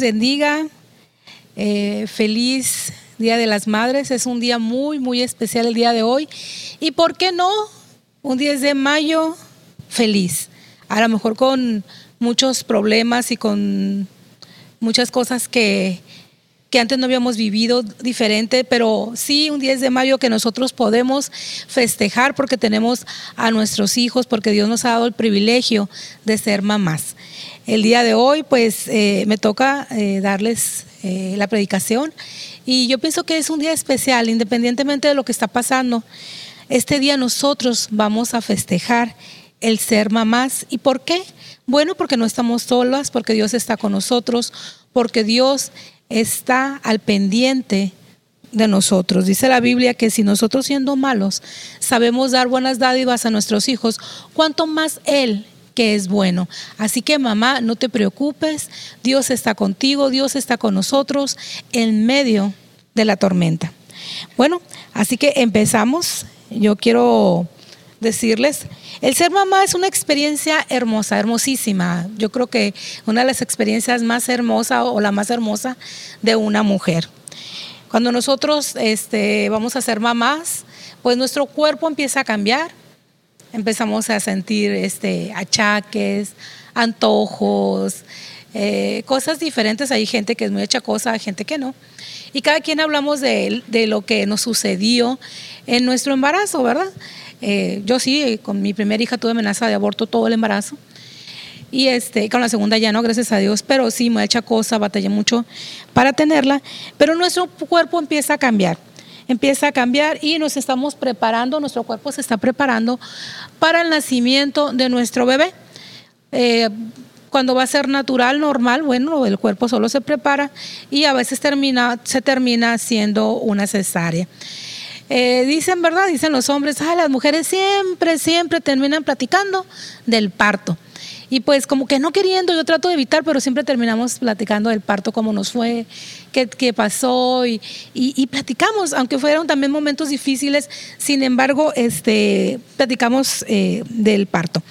bendiga. Eh, feliz Día de las Madres. Es un día muy, muy especial el día de hoy. ¿Y por qué no? Un 10 de mayo feliz. A lo mejor con muchos problemas y con muchas cosas que, que antes no habíamos vivido diferente, pero sí un 10 de mayo que nosotros podemos festejar porque tenemos a nuestros hijos, porque Dios nos ha dado el privilegio de ser mamás. El día de hoy, pues eh, me toca eh, darles eh, la predicación y yo pienso que es un día especial, independientemente de lo que está pasando. Este día nosotros vamos a festejar el ser mamás. ¿Y por qué? Bueno, porque no estamos solas, porque Dios está con nosotros, porque Dios está al pendiente de nosotros. Dice la Biblia que si nosotros siendo malos sabemos dar buenas dádivas a nuestros hijos, ¿cuánto más Él que es bueno. Así que mamá, no te preocupes, Dios está contigo, Dios está con nosotros en medio de la tormenta. Bueno, así que empezamos. Yo quiero decirles, el ser mamá es una experiencia hermosa, hermosísima. Yo creo que una de las experiencias más hermosas o la más hermosa de una mujer. Cuando nosotros este, vamos a ser mamás, pues nuestro cuerpo empieza a cambiar, empezamos a sentir este, achaques, antojos, eh, cosas diferentes. Hay gente que es muy achacosa, hay gente que no. Y cada quien hablamos de, de lo que nos sucedió en nuestro embarazo, ¿verdad? Eh, yo sí, con mi primera hija tuve amenaza de aborto todo el embarazo. Y este, con la segunda ya no, gracias a Dios, pero sí, muy achacosa, batallé mucho para tenerla. Pero nuestro cuerpo empieza a cambiar empieza a cambiar y nos estamos preparando, nuestro cuerpo se está preparando para el nacimiento de nuestro bebé. Eh, cuando va a ser natural, normal, bueno, el cuerpo solo se prepara y a veces termina, se termina haciendo una cesárea. Eh, dicen, ¿verdad? Dicen los hombres, ah, las mujeres siempre, siempre terminan platicando del parto. Y pues como que no queriendo, yo trato de evitar, pero siempre terminamos platicando del parto, cómo nos fue, qué pasó y, y, platicamos, aunque fueron también momentos difíciles, sin embargo, este, platicamos eh, del parto.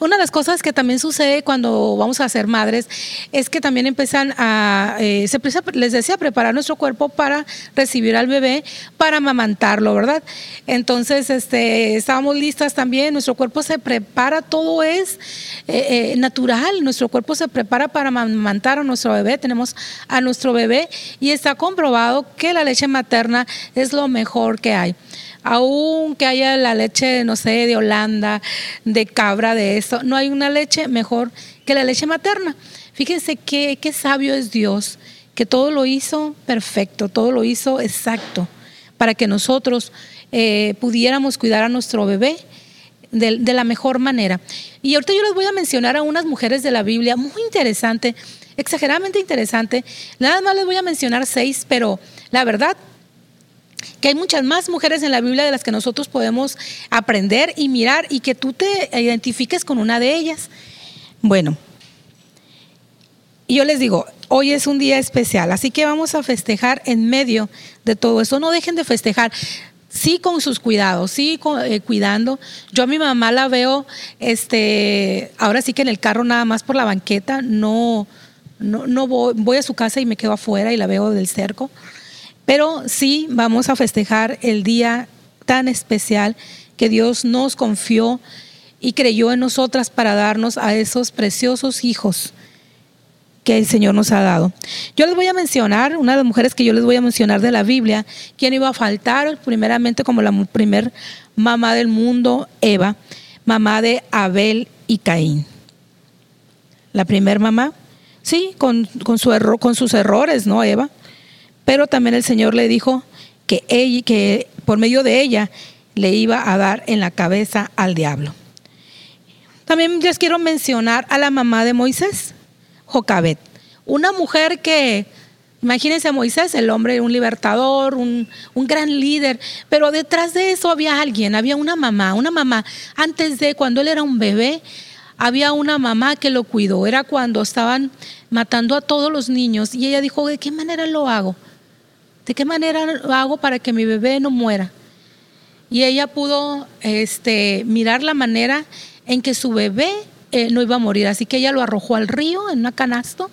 Una de las cosas que también sucede cuando vamos a ser madres es que también empiezan a, eh, se les decía, preparar nuestro cuerpo para recibir al bebé, para amamantarlo, ¿verdad? Entonces, este, estábamos listas también, nuestro cuerpo se prepara, todo es eh, natural, nuestro cuerpo se prepara para amamantar a nuestro bebé, tenemos a nuestro bebé y está comprobado que la leche materna es lo mejor que hay. Aunque haya la leche, no sé, de Holanda, de cabra, de esto, no hay una leche mejor que la leche materna. Fíjense qué, qué sabio es Dios, que todo lo hizo perfecto, todo lo hizo exacto, para que nosotros eh, pudiéramos cuidar a nuestro bebé de, de, la mejor manera. Y ahorita yo les voy a mencionar a unas mujeres de la Biblia muy interesante exageradamente interesante. Nada más les voy a mencionar seis, pero la verdad que hay muchas más mujeres en la Biblia de las que nosotros podemos aprender y mirar y que tú te identifiques con una de ellas. Bueno, y yo les digo, hoy es un día especial, así que vamos a festejar en medio de todo eso. No dejen de festejar. Sí, con sus cuidados, sí, eh, cuidando. Yo a mi mamá la veo, este, ahora sí que en el carro nada más por la banqueta, no, no, no voy, voy a su casa y me quedo afuera y la veo del cerco. Pero sí vamos a festejar el día tan especial que Dios nos confió y creyó en nosotras para darnos a esos preciosos hijos que el Señor nos ha dado. Yo les voy a mencionar, una de las mujeres que yo les voy a mencionar de la Biblia, quien iba a faltar primeramente como la primer mamá del mundo, Eva, mamá de Abel y Caín. La primer mamá, Sí, con, su error, con sus errores, ¿no, Eva? Pero también el Señor le dijo que, ella, que por medio de ella le iba a dar en la cabeza al diablo. También les quiero mencionar a la mamá de Moisés, Jocabet, una mujer que, imagínense a Moisés, el hombre, un libertador, un, un, gran líder, pero detrás de eso había alguien, había una mamá, una mamá, antes de cuando él era un bebé, había una mamá que lo cuidó. Era cuando estaban matando a todos los niños y ella dijo, ¿de qué manera lo hago? ¿De qué manera lo hago para que mi bebé no muera? Y ella pudo este, mirar la manera en que su bebé eh, no iba a morir. Así que ella lo arrojó al río en una canasto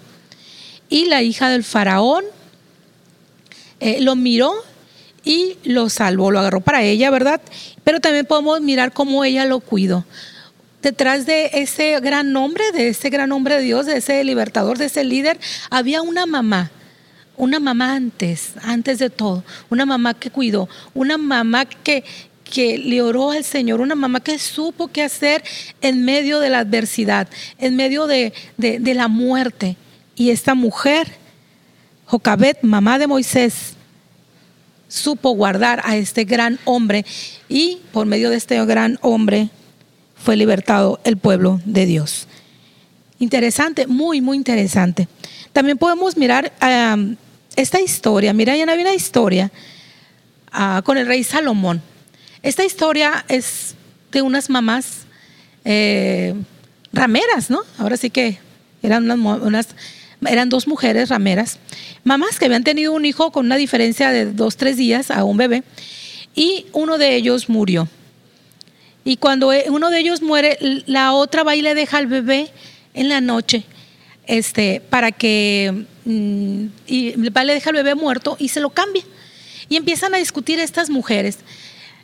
y la hija del faraón eh, lo miró y lo salvó, lo agarró para ella, ¿verdad? Pero también podemos mirar cómo ella lo cuidó detrás de ese gran nombre, de ese gran hombre de Dios, de ese libertador, de ese líder, había una mamá. Una mamá antes, antes de todo, una mamá que cuidó, una mamá que, que le oró al Señor, una mamá que supo qué hacer en medio de la adversidad, en medio de, de la muerte. Y esta mujer, Jocabet, mamá de Moisés, supo guardar a este gran hombre y por medio de este gran hombre fue libertado el pueblo de Dios. Interesante, muy, muy interesante. También podemos mirar esta historia. Mira, ya había una historia ah, con el rey Salomón. Esta historia es de unas mamás eh, rameras, ¿no? Ahora sí que eran unas, eran dos mujeres rameras, mamás que habían tenido un hijo con una diferencia de dos, tres días a un bebé, y uno de ellos murió. Y cuando e, uno de ellos muere, la otra va y le deja al bebé en la noche, este, para que mm, va y le deja al bebé muerto y se lo cambia. Y empiezan a discutir estas mujeres.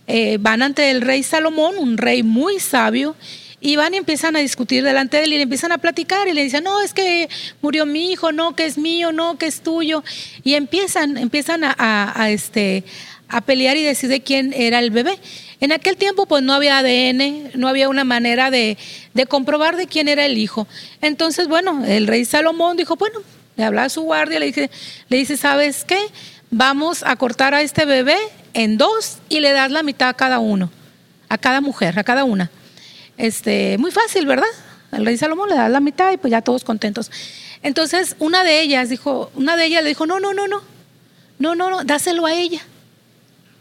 Eh, van ante el rey Salomón, un rey muy sabio, y van y empiezan a discutir delante de él y le empiezan a platicar y le dicen, no, es que murió mi hijo, no, que es mío, no, que es tuyo. Y empiezan, empiezan a, a este, a pelear y decir de quién era el bebé. En aquel tiempo pues no había ADN, no había una manera de, comprobar de quién era el hijo. Entonces, bueno, el rey Salomón dijo, bueno, le habla a su guardia, le dice, le dice, ¿sabes qué? Vamos a cortar a este bebé en dos y le das la mitad a cada uno, a cada mujer, a cada una. Este, muy fácil, ¿verdad? El rey Salomón le da la mitad y pues ya todos contentos. Entonces, una de ellas dijo, una de ellas le dijo, no, no, no, no, no, no, no, dáselo a ella.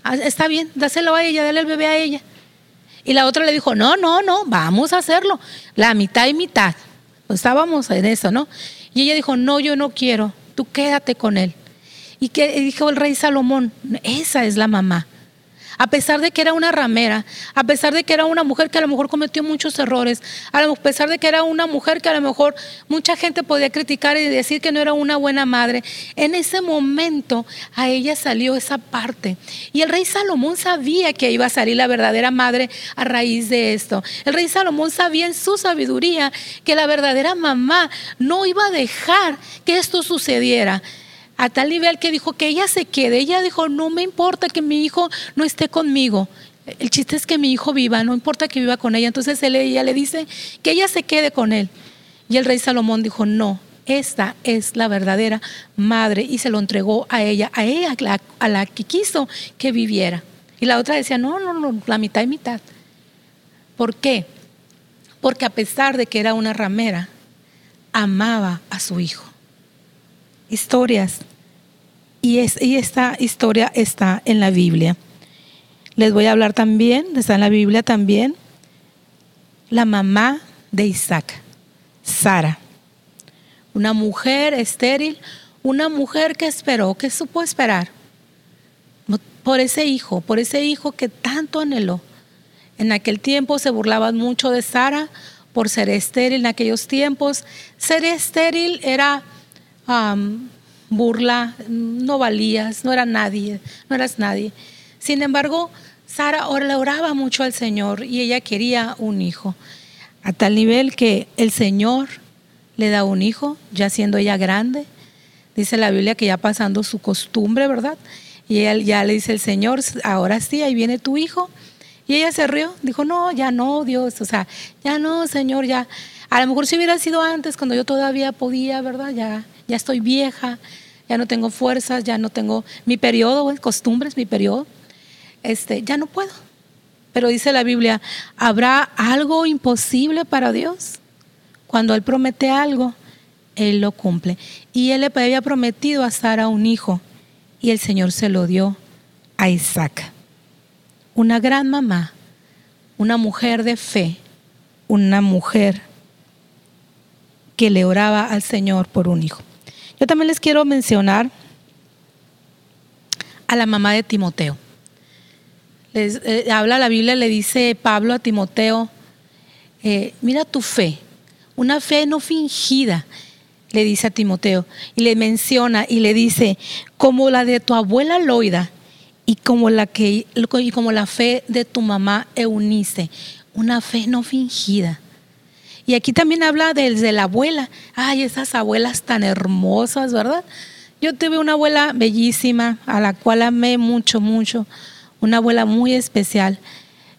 Ah, está bien, dáselo a ella, dale el bebé a ella. Y la otra le dijo, no, no, no, vamos a hacerlo. La mitad y mitad. Pues estábamos en eso, ¿no? Y ella dijo, no, yo no quiero, tú quédate con él. Y que dijo el rey Salomón, esa es la mamá a pesar de que era una ramera, a pesar de que era una mujer que a lo mejor cometió muchos errores, a pesar de que era una mujer que a lo mejor mucha gente podía criticar y decir que no era una buena madre, en ese momento a ella salió esa parte. Y el rey Salomón sabía que iba a salir la verdadera madre a raíz de esto. El rey Salomón sabía en su sabiduría que la verdadera mamá no iba a dejar que esto sucediera a tal nivel que dijo que ella se quede. Ella dijo, no me importa que mi hijo no esté conmigo. El chiste es que mi hijo viva, no importa que viva con ella. Entonces él, ella le dice que ella se quede con él. Y el rey Salomón dijo, no, esta es la verdadera madre y se lo entregó a ella, a ella, a la que quiso que viviera. Y la otra decía, no, no, no, la mitad y mitad. ¿Por qué? Porque a pesar de que era una ramera, amaba a su hijo. Historias y, esta historia está en la Biblia. Les voy a hablar también, está en la Biblia también, la mamá de Isaac, Sara. Una mujer estéril, una mujer que esperó, que supo esperar por ese hijo, por ese hijo que tanto anheló. En aquel tiempo se burlaban mucho de Sara por ser estéril en aquellos tiempos. Ser estéril era burla, no valías, no era nadie, no eras nadie. Sin embargo, Sara le oraba mucho al Señor y ella quería un hijo, a tal nivel que el Señor le da un hijo, ya siendo ella grande. Dice la Biblia que ya pasando su costumbre, ¿verdad? Y ella ya le dice el Señor, ahora sí, ahí viene tu hijo. Y ella se rió, dijo, no, ya no, Dios, o sea, ya no, Señor, ya. A lo mejor si hubiera sido antes, cuando yo todavía podía, ¿verdad? Ya, ya estoy vieja, ya no tengo fuerzas, ya no tengo mi periodo, costumbres, mi periodo, este, ya no puedo. Pero dice la Biblia, ¿habrá algo imposible para Dios? Cuando Él promete algo, Él lo cumple. Y Él le había prometido a Sara un hijo y el Señor se lo dio a Isaac. Una gran mamá, una mujer de fe, una mujer que le oraba al Señor por un hijo. Yo también les quiero mencionar a la mamá de Timoteo. Les, eh, habla la Biblia, le dice Pablo a Timoteo, eh, mira tu fe, una fe no fingida, le dice a Timoteo, y le menciona y le dice, como la de tu abuela Loida y como la, que, y como la fe de tu mamá Eunice, una fe no fingida. Y aquí también habla desde la abuela. Ay, esas abuelas tan hermosas, ¿verdad? Yo tuve una abuela bellísima, a la cual amé mucho, mucho. Una abuela muy especial.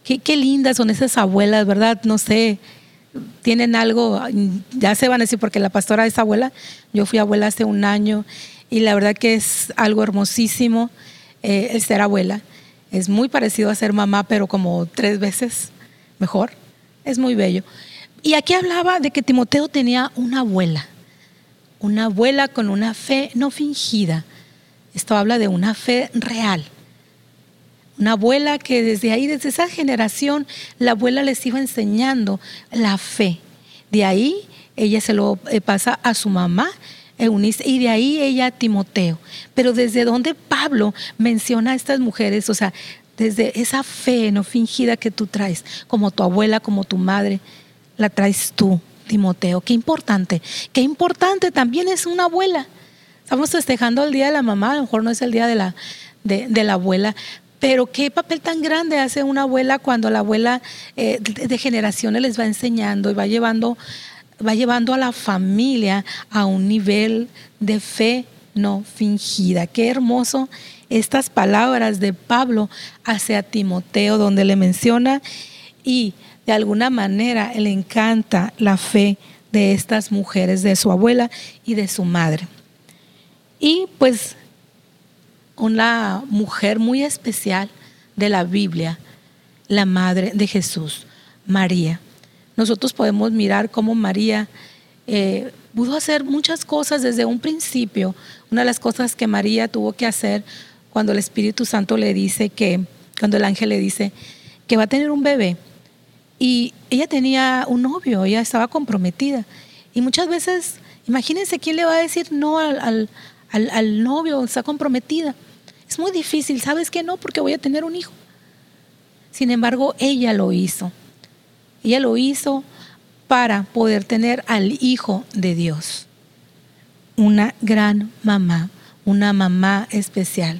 Qué, lindas son esas abuelas, ¿verdad? No sé, tienen algo, ya se van a decir, porque la pastora es abuela. Yo fui abuela hace un año y la verdad que es algo hermosísimo eh, el ser abuela. Es muy parecido a ser mamá, pero como tres veces mejor. Es muy bello. Y aquí hablaba de que Timoteo tenía una abuela, una abuela con una fe no fingida. Esto habla de una fe real. Una abuela que desde ahí, desde esa generación, la abuela les iba enseñando la fe. De ahí ella se lo eh, pasa a su mamá, Eunice, y de ahí ella a Timoteo. Pero desde donde Pablo menciona a estas mujeres, o sea, desde esa fe no fingida que tú traes, como tu abuela, como tu madre, la traes tú, Timoteo. Qué importante. Qué importante también es una abuela. Estamos festejando el día de la mamá, a lo mejor no es el día de la, de, la abuela, pero qué papel tan grande hace una abuela cuando la abuela eh, de, generaciones les va enseñando y va llevando, va llevando a la familia a un nivel de fe no fingida. Qué hermoso estas palabras de Pablo hacia Timoteo, donde le menciona y de alguna manera le encanta la fe de estas mujeres, de su abuela y de su madre. Y pues una mujer muy especial de la Biblia, la madre de Jesús, María. Nosotros podemos mirar cómo María eh, pudo hacer muchas cosas desde un principio. Una de las cosas que María tuvo que hacer cuando el Espíritu Santo le dice que, cuando el ángel le dice que va a tener un bebé, y ella tenía un novio, ella estaba comprometida. Y muchas veces, imagínense quién le va a decir no al, al, novio, está comprometida. Es muy difícil, ¿sabes que no? Porque voy a tener un hijo. Sin embargo, ella lo hizo. Ella lo hizo para poder tener al Hijo de Dios. Una gran mamá, una mamá especial.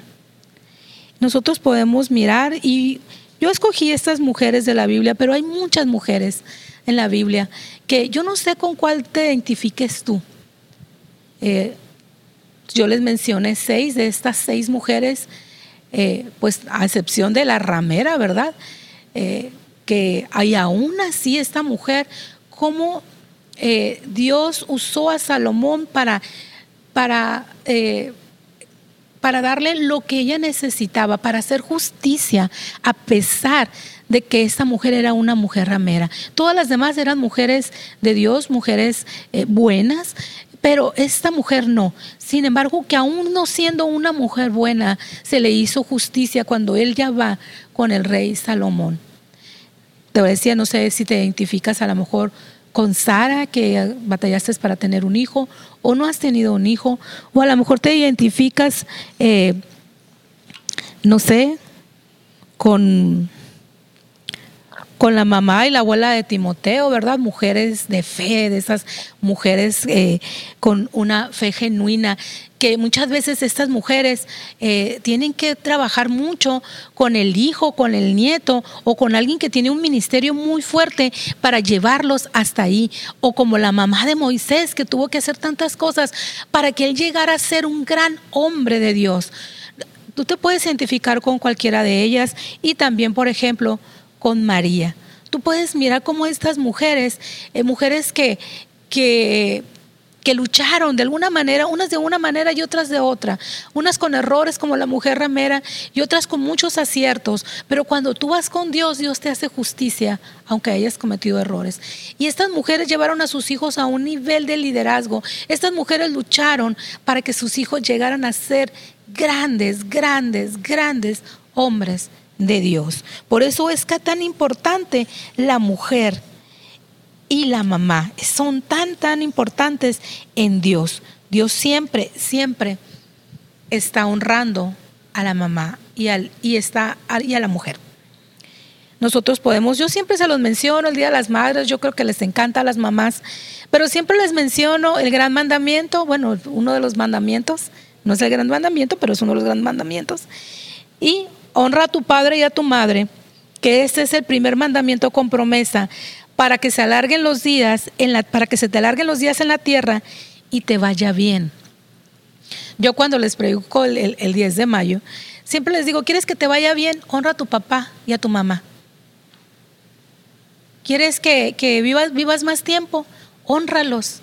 Nosotros podemos mirar y yo escogí estas mujeres de la Biblia, pero hay muchas mujeres en la Biblia que yo no sé con cuál te identifiques tú. Eh, yo les mencioné seis de estas seis mujeres, eh, pues a excepción de la ramera, ¿verdad? Eh, que hay aún así esta mujer, cómo Dios usó a Salomón para, para, para darle lo que ella necesitaba, para hacer justicia, a pesar de que esta mujer era una mujer ramera. Todas las demás eran mujeres de Dios, mujeres buenas, pero esta mujer no. Sin embargo, que aún no siendo una mujer buena, se le hizo justicia cuando él ya va con el rey Salomón. Te decía, no sé si te identificas a lo mejor con Sara, que batallaste para tener un hijo, o no has tenido un hijo, o a lo mejor te identificas, eh, no sé, con con la mamá y la abuela de Timoteo, ¿verdad? Mujeres de fe, de esas mujeres eh, con una fe genuina, que muchas veces estas mujeres eh, tienen que trabajar mucho con el hijo, con el nieto o con alguien que tiene un ministerio muy fuerte para llevarlos hasta ahí. O como la mamá de Moisés, que tuvo que hacer tantas cosas para que él llegara a ser un gran hombre de Dios. Tú te puedes identificar con cualquiera de ellas y también, por ejemplo, con María. Tú puedes mirar cómo estas mujeres, eh, mujeres que, que, que lucharon de alguna manera, unas de una manera y otras de otra, unas con errores como la mujer ramera y otras con muchos aciertos, pero cuando tú vas con Dios, Dios te hace justicia, aunque hayas cometido errores. Y estas mujeres llevaron a sus hijos a un nivel de liderazgo, estas mujeres lucharon para que sus hijos llegaran a ser grandes, grandes, grandes hombres de Dios. Por eso es que tan importante la mujer y la mamá. Son tan, tan importantes en Dios. Dios siempre, siempre está honrando a la mamá y, al, y, está, y a la mujer. Nosotros podemos, yo siempre se los menciono el Día de las Madres, yo creo que les encanta a las mamás, pero siempre les menciono el gran mandamiento, bueno, uno de los mandamientos, no es el gran mandamiento, pero es uno de los grandes mandamientos. Y honra a tu padre y a tu madre, que este es el primer mandamiento con promesa, para que se alarguen los días, en la, para que se te alarguen los días en la tierra y te vaya bien. Yo cuando les predico el, 10 de mayo, siempre les digo, ¿quieres que te vaya bien? Honra a tu papá y a tu mamá. ¿Quieres que, que vivas, vivas más tiempo? Honralos.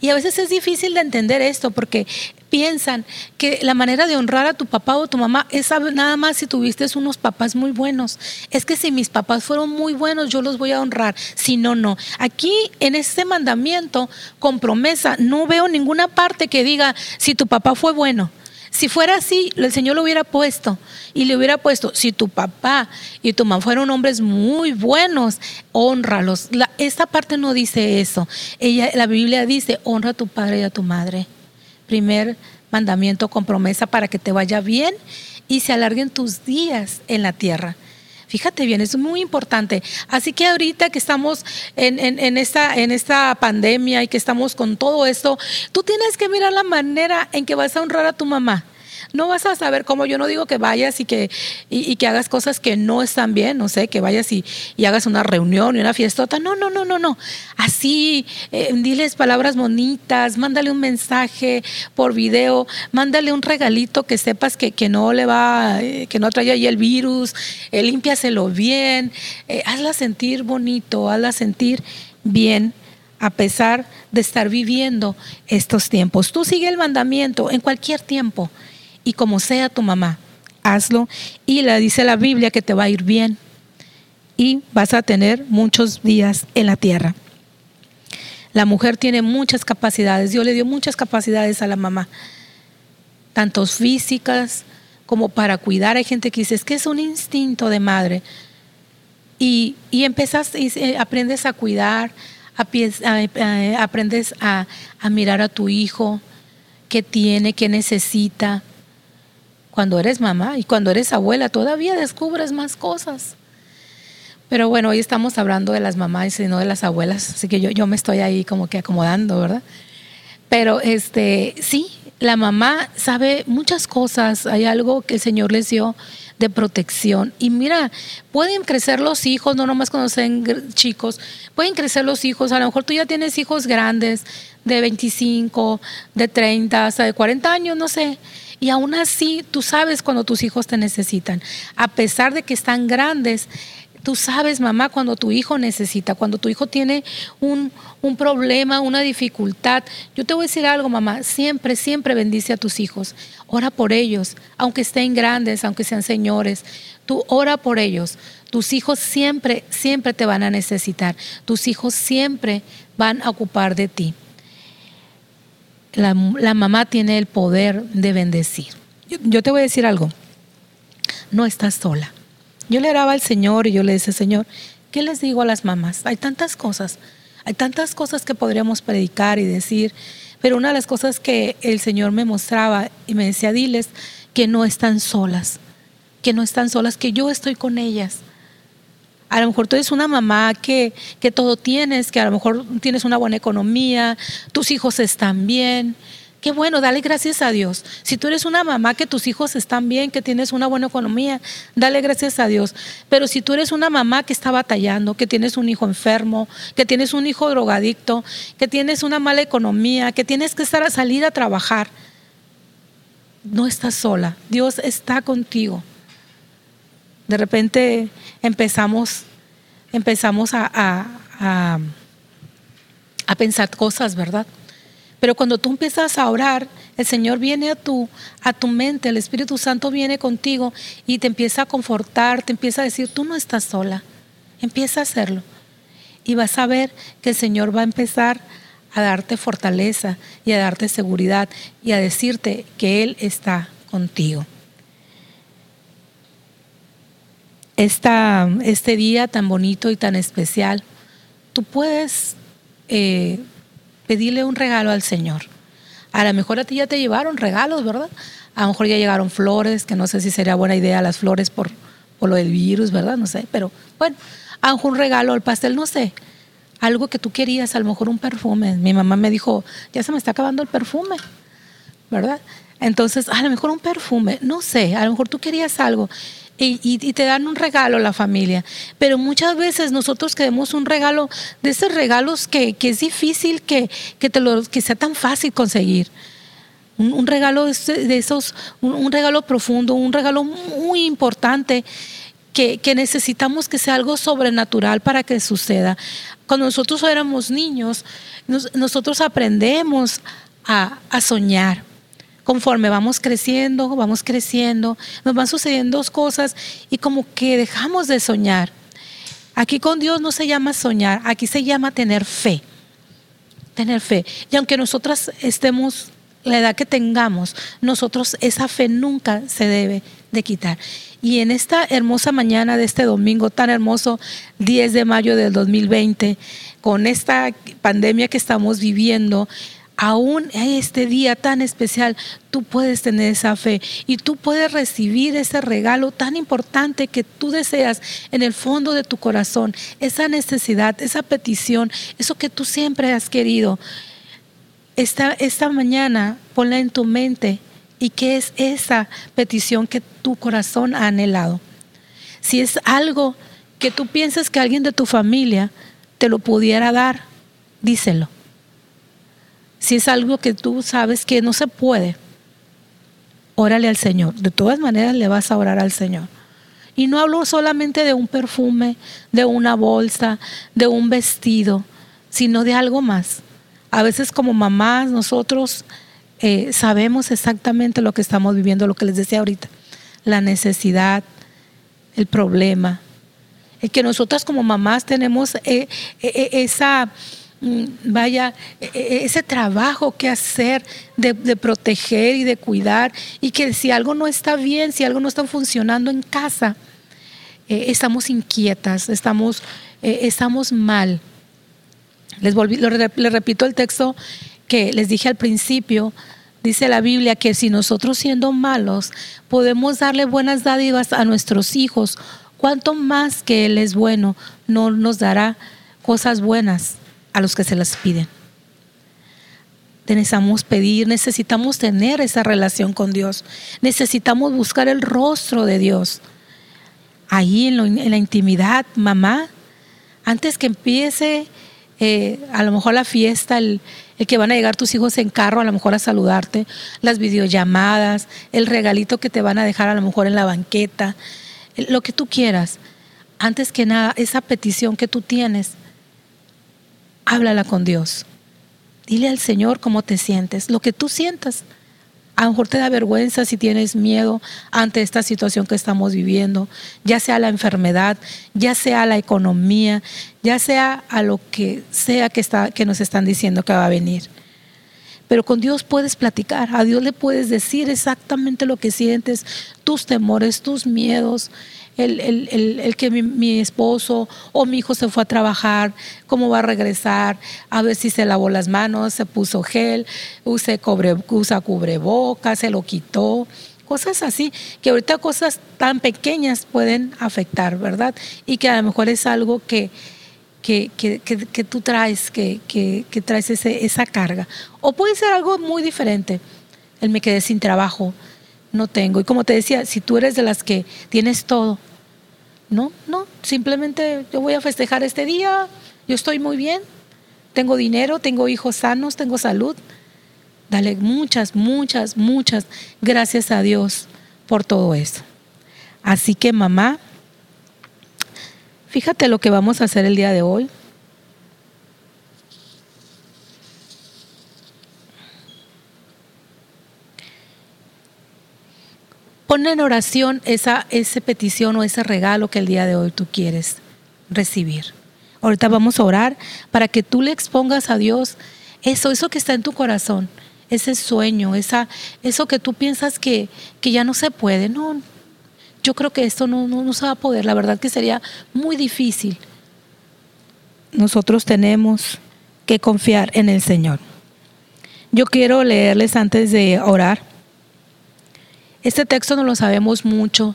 Y a veces es difícil de entender esto porque piensan que la manera de honrar a tu papá o tu mamá es nada más si tuviste unos papás muy buenos. Es que si mis papás fueron muy buenos, yo los voy a honrar. Si no, no. Aquí en este mandamiento con promesa no veo ninguna parte que diga si tu papá fue bueno. Si fuera así, el Señor lo hubiera puesto y le hubiera puesto, si tu papá y tu mamá fueron hombres muy buenos, honralos. esta parte no dice eso. Ella, la Biblia dice, honra a tu padre y a tu madre primer mandamiento con promesa para que te vaya bien y se alarguen tus días en la tierra. Fíjate bien, es muy importante. Así que ahorita que estamos en, en, esta, en esta pandemia y que estamos con todo esto, tú tienes que mirar la manera en que vas a honrar a tu mamá no vas a saber cómo. Yo no digo que vayas y que, y, que hagas cosas que no están bien, no sé, que vayas y, hagas una reunión y una fiestota. No, no, no, no, no. Así, eh, diles palabras bonitas, mándale un mensaje por video, mándale un regalito que sepas que, que no le va, eh, que no trae ahí el virus, eh, bien, hazla sentir bonito, hazla sentir bien a pesar de estar viviendo estos tiempos. Tú sigue el mandamiento en cualquier tiempo y como sea tu mamá, hazlo. Y le dice la Biblia que te va a ir bien y vas a tener muchos días en la tierra. La mujer tiene muchas capacidades, Dios le dio muchas capacidades a la mamá, tanto físicas como para cuidar. Hay gente que dice, es que es un instinto de madre. Y, y y aprendes a cuidar, aprendes a, a mirar a tu hijo, qué tiene, qué necesita. Cuando eres mamá y cuando eres abuela todavía descubres más cosas. Pero bueno, hoy estamos hablando de las mamás y no de las abuelas, así que yo, yo me estoy ahí como que acomodando, ¿verdad? Pero este, sí, la mamá sabe muchas cosas, hay algo que el Señor les dio de protección. Y mira, pueden crecer los hijos, no nomás cuando sean chicos, pueden crecer los hijos, a lo mejor tú ya tienes hijos grandes, de 25, de 30, hasta de 40 años, no sé. Y aún así, tú sabes cuando tus hijos te necesitan. A pesar de que están grandes, Tú sabes, mamá, cuando tu hijo necesita, cuando tu hijo tiene un, problema, una dificultad. Yo te voy a decir algo, mamá, siempre, siempre bendice a tus hijos. Ora por ellos, aunque estén grandes, aunque sean señores. Tú ora por ellos. Tus hijos siempre, siempre te van a necesitar. Tus hijos siempre van a ocupar de ti. La, mamá tiene el poder de bendecir. yo te voy a decir algo. No estás sola. Yo le oraba al Señor y yo le decía, Señor, ¿qué les digo a las mamás? Hay tantas cosas, hay tantas cosas que podríamos predicar y decir, pero una de las cosas que el Señor me mostraba y me decía, diles que no están solas, que no están solas, que yo estoy con ellas. A lo mejor tú eres una mamá que, que todo tienes, que a lo mejor tienes una buena economía, tus hijos están bien, Qué bueno, dale gracias a Dios. Si tú eres una mamá que tus hijos están bien, que tienes una buena economía, dale gracias a Dios. Pero si tú eres una mamá que está batallando, que tienes un hijo enfermo, que tienes un hijo drogadicto, que tienes una mala economía, que tienes que estar a salir a trabajar, no estás sola. Dios está contigo. De repente empezamos, empezamos a, a, a pensar cosas, ¿verdad? Pero cuando tú empiezas a orar, el Señor viene a tu, a tu mente, el Espíritu Santo viene contigo y te empieza a confortar, te empieza a decir, tú no estás sola, empieza a hacerlo. Y vas a ver que el Señor va a empezar a darte fortaleza y a darte seguridad y a decirte que Él está contigo. Esta, este día tan bonito y tan especial, tú puedes eh, pedirle un regalo al Señor. A lo mejor a ti ya te llevaron regalos, ¿verdad? A lo mejor ya llegaron flores, que no sé si sería buena idea las flores por, por lo del virus, ¿verdad? No sé, pero bueno, a un regalo, el pastel, no sé. Algo que tú querías, a lo mejor un perfume. Mi mamá me dijo, ya se me está acabando el perfume, ¿verdad? Entonces, a lo mejor un perfume, no sé, a lo mejor tú querías algo y, te dan un regalo la familia. Pero muchas veces nosotros queremos un regalo de esos regalos que, es difícil que, te lo, que sea tan fácil conseguir. Un, regalo de esos, un, regalo profundo, un regalo muy importante que, necesitamos que sea algo sobrenatural para que suceda. Cuando nosotros éramos niños, nosotros aprendemos a, a soñar conforme vamos creciendo, vamos creciendo, nos van sucediendo dos cosas y como que dejamos de soñar. Aquí con Dios no se llama soñar, aquí se llama tener fe. Tener fe. Y aunque nosotras estemos, la edad que tengamos, nosotros esa fe nunca se debe de quitar. Y en esta hermosa mañana de este domingo tan hermoso, 10 de mayo del 2020, con esta pandemia que estamos viviendo, aún en este día tan especial, tú puedes tener esa fe y tú puedes recibir ese regalo tan importante que tú deseas en el fondo de tu corazón, esa necesidad, esa petición, eso que tú siempre has querido. Esta, esta mañana ponla en tu mente y qué es esa petición que tu corazón ha anhelado. Si es algo que tú piensas que alguien de tu familia te lo pudiera dar, díselo si es algo que tú sabes que no se puede, órale al Señor. De todas maneras le vas a orar al Señor. Y no hablo solamente de un perfume, de una bolsa, de un vestido, sino de algo más. A veces como mamás nosotros eh, sabemos exactamente lo que estamos viviendo, lo que les decía ahorita, la necesidad, el problema. Es que nosotras como mamás tenemos eh, eh, esa vaya, e, e, ese trabajo que hacer de, proteger y de cuidar y que si algo no está bien, si algo no está funcionando en casa, eh, estamos inquietas, estamos, eh, estamos mal. Les, volví, les repito el texto que les dije al principio, dice la Biblia que si nosotros siendo malos podemos darle buenas dádivas a nuestros hijos, cuanto más que Él es bueno, no nos dará cosas buenas a los que se las piden. Necesitamos pedir, necesitamos tener esa relación con Dios, necesitamos buscar el rostro de Dios. Ahí en, la intimidad, mamá, antes que empiece eh, a lo mejor la fiesta, el, el que van a llegar tus hijos en carro a lo mejor a saludarte, las videollamadas, el regalito que te van a dejar a lo mejor en la banqueta, lo que tú quieras. Antes que nada, esa petición que tú tienes, háblala con Dios. Dile al Señor cómo te sientes, lo que tú sientas. A lo mejor te da vergüenza si tienes miedo ante esta situación que estamos viviendo, ya sea la enfermedad, ya sea la economía, ya sea a lo que sea que, está, que nos están diciendo que va a venir. Pero con Dios puedes platicar, a Dios le puedes decir exactamente lo que sientes, tus temores, tus miedos, el, que mi, esposo o mi hijo se fue a trabajar, cómo va a regresar, a ver si se lavó las manos, se puso gel, usa, cubre, usa cubrebocas, se lo quitó. Cosas así, que ahorita cosas tan pequeñas pueden afectar, ¿verdad? Y que a lo mejor es algo que, que, que, tú traes, que, que, traes ese, esa carga. O puede ser algo muy diferente. El me quedé sin trabajo, no tengo. Y como te decía, si tú eres de las que tienes todo, no, no, simplemente yo voy a festejar este día, yo estoy muy bien, tengo dinero, tengo hijos sanos, tengo salud. Dale muchas, muchas, muchas gracias a Dios por todo eso. Así que mamá, fíjate lo que vamos a hacer el día de hoy. En oración esa, esa petición o ese regalo que el día de hoy tú quieres recibir. Ahorita vamos a orar para que tú le expongas a Dios eso, eso que está en tu corazón, ese sueño, esa, eso que tú piensas que, que ya no se puede. No, yo creo que esto no, no, no se va a poder. La verdad que sería muy difícil. Nosotros tenemos que confiar en el Señor. Yo quiero leerles antes de orar este texto no lo sabemos mucho,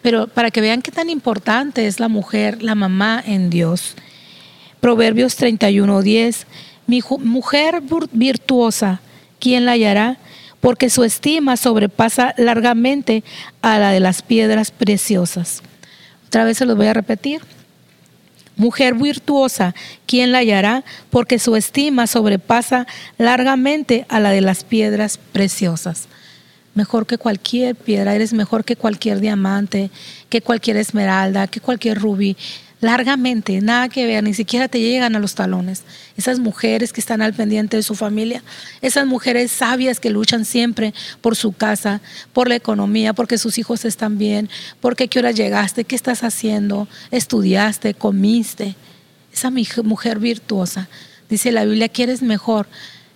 pero para que vean qué tan importante es la mujer, la mamá en Dios. Proverbios 31:10, mi mujer virtuosa, ¿quién la hallará? Porque su estima sobrepasa largamente a la de las piedras preciosas. Otra vez se los voy a repetir. Mujer virtuosa, ¿quién la hallará? Porque su estima sobrepasa largamente a la de las piedras preciosas mejor que cualquier piedra, eres mejor que cualquier diamante, que cualquier esmeralda, que cualquier rubí. Largamente, nada que ver, ni siquiera te llegan a los talones. Esas mujeres que están al pendiente de su familia, esas mujeres sabias que luchan siempre por su casa, por la economía, porque sus hijos están bien, porque qué hora llegaste, qué estás haciendo, estudiaste, comiste. Esa mujer virtuosa, dice la Biblia, que eres mejor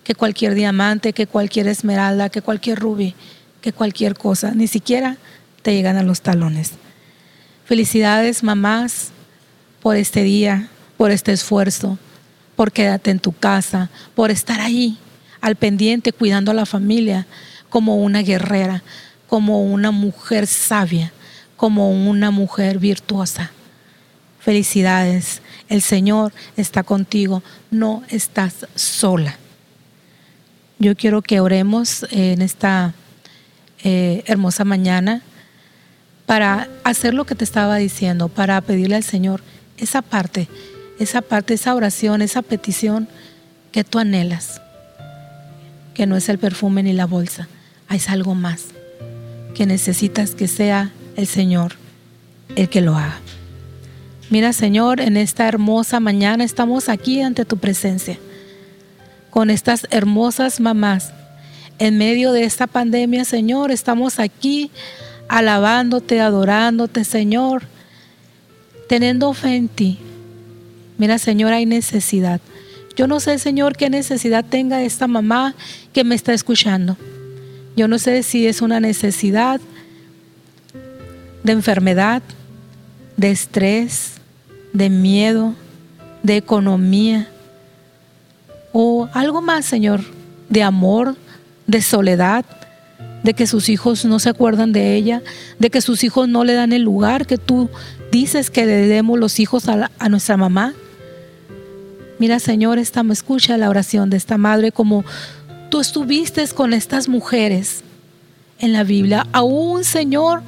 que cualquier diamante, que cualquier esmeralda, que cualquier rubí que cualquier cosa, ni siquiera te llegan a los talones. Felicidades mamás por este día, por este esfuerzo, por quedarte en tu casa, por estar ahí al pendiente cuidando a la familia como una guerrera, como una mujer sabia, como una mujer virtuosa. Felicidades, el Señor está contigo, no estás sola. Yo quiero que oremos en esta eh, hermosa mañana para hacer lo que te estaba diciendo, para pedirle al Señor esa parte, esa parte, esa oración, esa petición que tú anhelas, que no es el perfume ni la bolsa, es algo más, que necesitas que sea el Señor el que lo haga. Mira Señor, en esta hermosa mañana estamos aquí ante tu presencia, con estas hermosas mamás en medio de esta pandemia, Señor, estamos aquí alabándote, adorándote, Señor, teniendo fe en ti. Mira, Señor, hay necesidad. Yo no sé, Señor, qué necesidad tenga esta mamá que me está escuchando. Yo no sé si es una necesidad de enfermedad, de estrés, de miedo, de economía. o algo más, Señor, de amor, de soledad, de que sus hijos no se acuerdan de ella, de que sus hijos no le dan el lugar que tú dices que le demos los hijos a, a nuestra mamá. Mira, Señor, esta, escucha la oración de esta madre como tú estuviste con estas mujeres en la Biblia. Aún, Señor,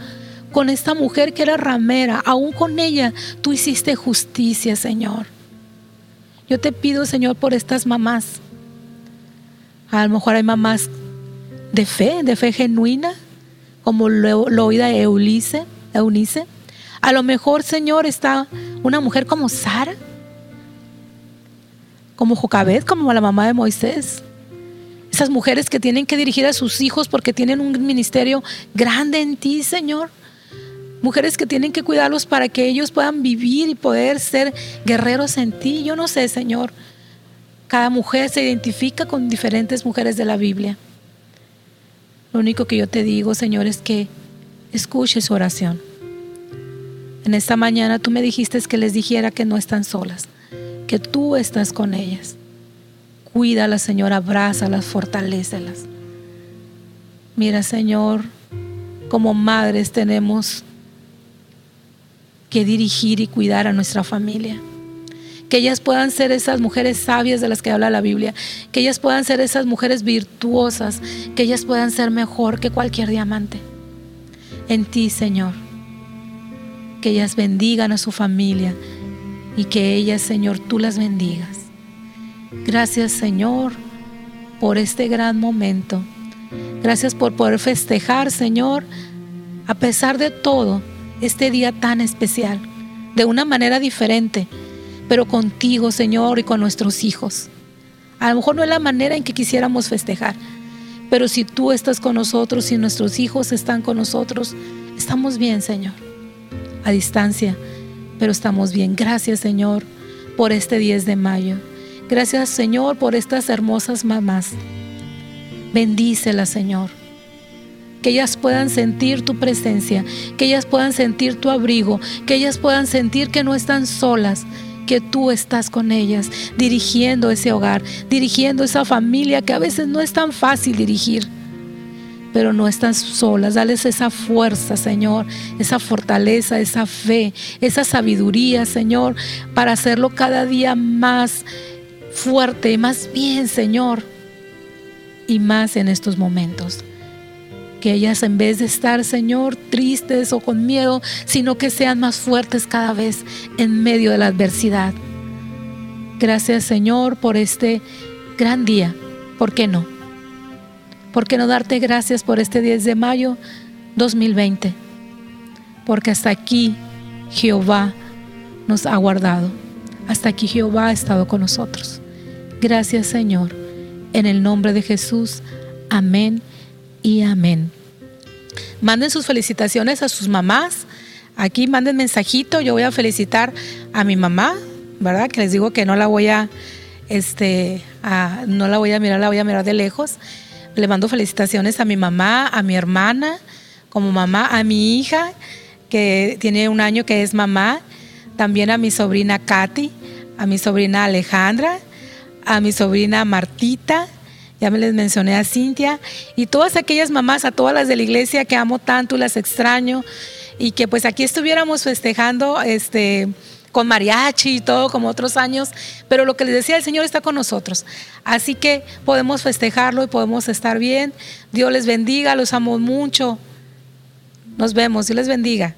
con esta mujer que era ramera, aún con ella tú hiciste justicia, Señor. Yo te pido, Señor, por estas mamás. A lo mejor hay mamás de fe, de fe genuina, como lo, lo oída Eunice. A lo mejor, Señor, está una mujer como Sara, como Jocabet, como la mamá de Moisés. Esas mujeres que tienen que dirigir a sus hijos porque tienen un ministerio grande en ti, Señor. Mujeres que tienen que cuidarlos para que ellos puedan vivir y poder ser guerreros en ti. Yo no sé, Señor. Cada mujer se identifica con diferentes mujeres de la Biblia. Lo único que yo te digo, Señor, es que escuche su oración. En esta mañana tú me dijiste que les dijera que no están solas, que tú estás con ellas. Cuídalas, Señor, abrázalas, fortalécelas. Mira, Señor, como madres tenemos que dirigir y cuidar a nuestra familia. Que ellas puedan ser esas mujeres sabias de las que habla la Biblia. Que ellas puedan ser esas mujeres virtuosas. Que ellas puedan ser mejor que cualquier diamante. En ti, Señor. Que ellas bendigan a su familia. Y que ellas, Señor, tú las bendigas. Gracias, Señor, por este gran momento. Gracias por poder festejar, Señor, a pesar de todo este día tan especial, de una manera diferente, pero contigo, Señor, y con nuestros hijos. A lo mejor no es la manera en que quisiéramos festejar, pero si tú estás con nosotros y nuestros hijos están con nosotros, estamos bien, Señor. A distancia, pero estamos bien. Gracias, Señor, por este 10 de mayo. Gracias, Señor, por estas hermosas mamás. Bendícelas, Señor que ellas puedan sentir tu presencia, que ellas puedan sentir tu abrigo, que ellas puedan sentir que no están solas, que tú estás con ellas, dirigiendo ese hogar, dirigiendo esa familia que a veces no es tan fácil dirigir. Pero no están solas, dales esa fuerza, Señor, esa fortaleza, esa fe, esa sabiduría, Señor, para hacerlo cada día más fuerte, más bien, Señor, y más en estos momentos que ellas en vez de estar, Señor, tristes o con miedo, sino que sean más fuertes cada vez en medio de la adversidad. Gracias, Señor, por este gran día. ¿Por qué no? ¿Por qué no darte gracias por este 10 de mayo 2020? Porque hasta aquí Jehová nos ha guardado. Hasta aquí Jehová ha estado con nosotros. Gracias, Señor. En el nombre de Jesús. Amén y amén. Manden sus felicitaciones a sus mamás. Aquí manden mensajito. Yo voy a felicitar a mi mamá, ¿verdad? Que les digo que no la voy a, este, no la voy a mirar, la voy a mirar de lejos. Le mando felicitaciones a mi mamá, a mi hermana, como mamá, a mi hija, que tiene un año que es mamá, también a mi sobrina Katy, a mi sobrina Alejandra, a mi sobrina Martita, ya me les mencioné a Cintia y todas aquellas mamás, a todas las de la iglesia que amo tanto, las extraño y que pues aquí estuviéramos festejando este con mariachi y todo como otros años, pero lo que les decía, el Señor está con nosotros. Así que podemos festejarlo y podemos estar bien. Dios les bendiga, los amo mucho. Nos vemos, Dios les bendiga.